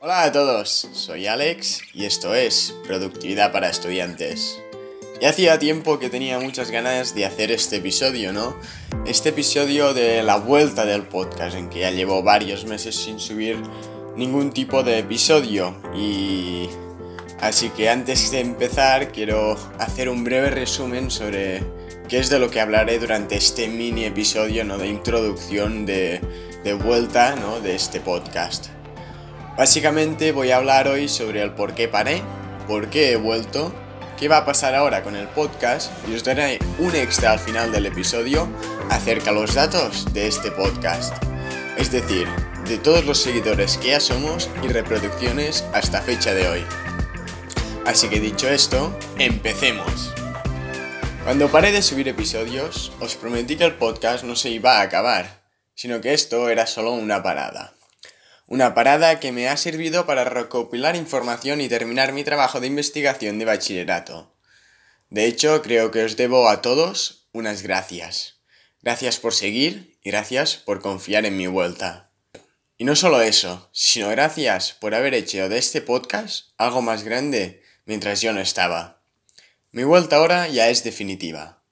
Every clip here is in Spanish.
Hola a todos, soy Alex y esto es Productividad para Estudiantes. Ya hacía tiempo que tenía muchas ganas de hacer este episodio, ¿no? Este episodio de la vuelta del podcast, en que ya llevo varios meses sin subir ningún tipo de episodio y... Así que antes de empezar quiero hacer un breve resumen sobre qué es de lo que hablaré durante este mini episodio, ¿no? De introducción de, de vuelta, ¿no? De este podcast. Básicamente voy a hablar hoy sobre el por qué paré, por qué he vuelto, qué va a pasar ahora con el podcast y os daré un extra al final del episodio acerca de los datos de este podcast. Es decir, de todos los seguidores que ya somos y reproducciones hasta fecha de hoy. Así que dicho esto, empecemos. Cuando paré de subir episodios, os prometí que el podcast no se iba a acabar, sino que esto era solo una parada. Una parada que me ha servido para recopilar información y terminar mi trabajo de investigación de bachillerato. De hecho, creo que os debo a todos unas gracias. Gracias por seguir y gracias por confiar en mi vuelta. Y no solo eso, sino gracias por haber hecho de este podcast algo más grande mientras yo no estaba. Mi vuelta ahora ya es definitiva.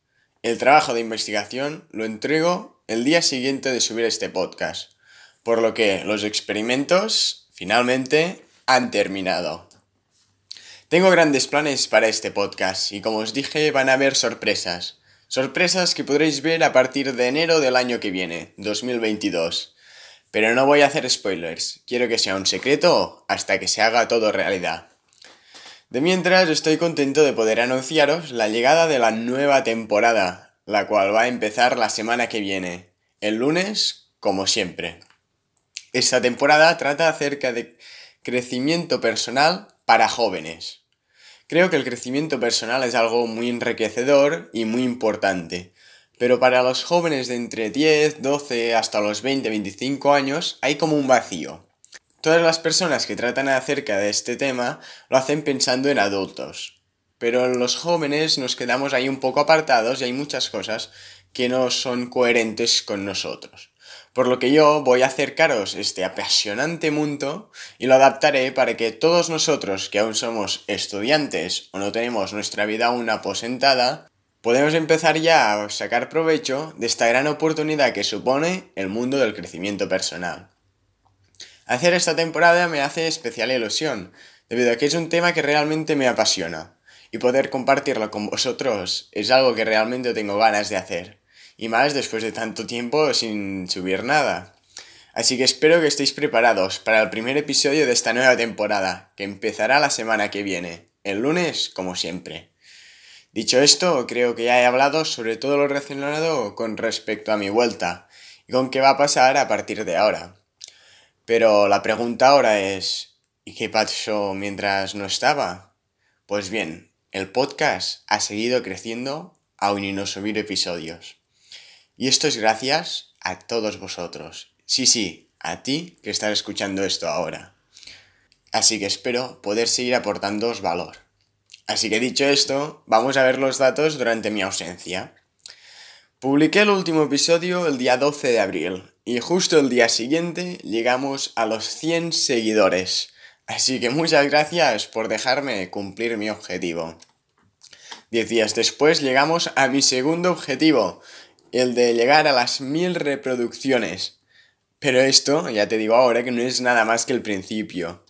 El trabajo de investigación lo entrego el día siguiente de subir este podcast por lo que los experimentos finalmente han terminado. Tengo grandes planes para este podcast y como os dije van a haber sorpresas. Sorpresas que podréis ver a partir de enero del año que viene, 2022. Pero no voy a hacer spoilers, quiero que sea un secreto hasta que se haga todo realidad. De mientras estoy contento de poder anunciaros la llegada de la nueva temporada, la cual va a empezar la semana que viene, el lunes, como siempre. Esta temporada trata acerca de crecimiento personal para jóvenes. Creo que el crecimiento personal es algo muy enriquecedor y muy importante, pero para los jóvenes de entre 10, 12 hasta los 20, 25 años hay como un vacío. Todas las personas que tratan acerca de este tema lo hacen pensando en adultos, pero los jóvenes nos quedamos ahí un poco apartados y hay muchas cosas que no son coherentes con nosotros. Por lo que yo voy a acercaros este apasionante mundo y lo adaptaré para que todos nosotros que aún somos estudiantes o no tenemos nuestra vida aún aposentada, podemos empezar ya a sacar provecho de esta gran oportunidad que supone el mundo del crecimiento personal. Hacer esta temporada me hace especial ilusión, debido a que es un tema que realmente me apasiona, y poder compartirlo con vosotros es algo que realmente tengo ganas de hacer y más después de tanto tiempo sin subir nada. Así que espero que estéis preparados para el primer episodio de esta nueva temporada, que empezará la semana que viene, el lunes como siempre. Dicho esto, creo que ya he hablado sobre todo lo relacionado con respecto a mi vuelta y con qué va a pasar a partir de ahora. Pero la pregunta ahora es, ¿y qué pasó mientras no estaba? Pues bien, el podcast ha seguido creciendo aún y no subir episodios. Y esto es gracias a todos vosotros. Sí, sí, a ti que estás escuchando esto ahora. Así que espero poder seguir aportándoos valor. Así que dicho esto, vamos a ver los datos durante mi ausencia. Publiqué el último episodio el día 12 de abril y justo el día siguiente llegamos a los 100 seguidores. Así que muchas gracias por dejarme cumplir mi objetivo. Diez días después llegamos a mi segundo objetivo, el de llegar a las mil reproducciones. Pero esto, ya te digo ahora, que no es nada más que el principio.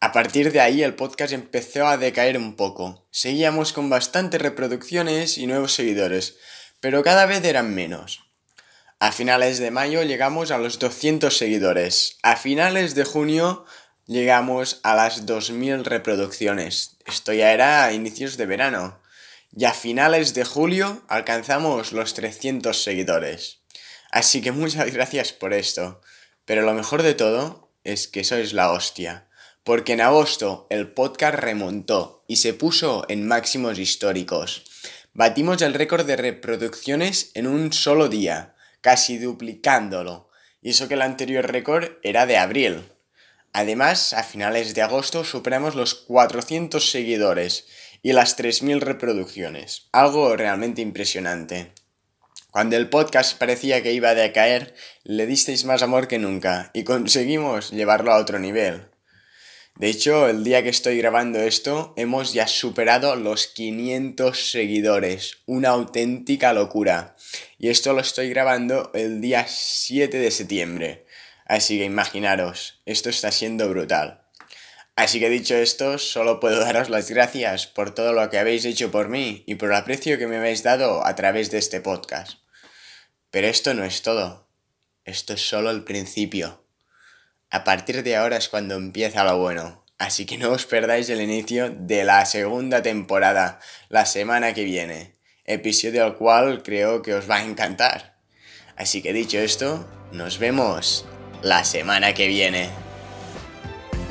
A partir de ahí el podcast empezó a decaer un poco. Seguíamos con bastantes reproducciones y nuevos seguidores, pero cada vez eran menos. A finales de mayo llegamos a los 200 seguidores. A finales de junio llegamos a las 2000 reproducciones. Esto ya era a inicios de verano y a finales de julio alcanzamos los 300 seguidores. Así que muchas gracias por esto. Pero lo mejor de todo es que sois la hostia. Porque en agosto el podcast remontó y se puso en máximos históricos. Batimos el récord de reproducciones en un solo día, casi duplicándolo. Y eso que el anterior récord era de abril. Además, a finales de agosto superamos los 400 seguidores y las 3.000 reproducciones. Algo realmente impresionante. Cuando el podcast parecía que iba a decaer, le disteis más amor que nunca y conseguimos llevarlo a otro nivel. De hecho, el día que estoy grabando esto, hemos ya superado los 500 seguidores. Una auténtica locura. Y esto lo estoy grabando el día 7 de septiembre. Así que imaginaros, esto está siendo brutal. Así que dicho esto, solo puedo daros las gracias por todo lo que habéis hecho por mí y por el aprecio que me habéis dado a través de este podcast. Pero esto no es todo. Esto es solo el principio. A partir de ahora es cuando empieza lo bueno. Así que no os perdáis el inicio de la segunda temporada, la semana que viene. Episodio al cual creo que os va a encantar. Así que dicho esto, nos vemos la semana que viene.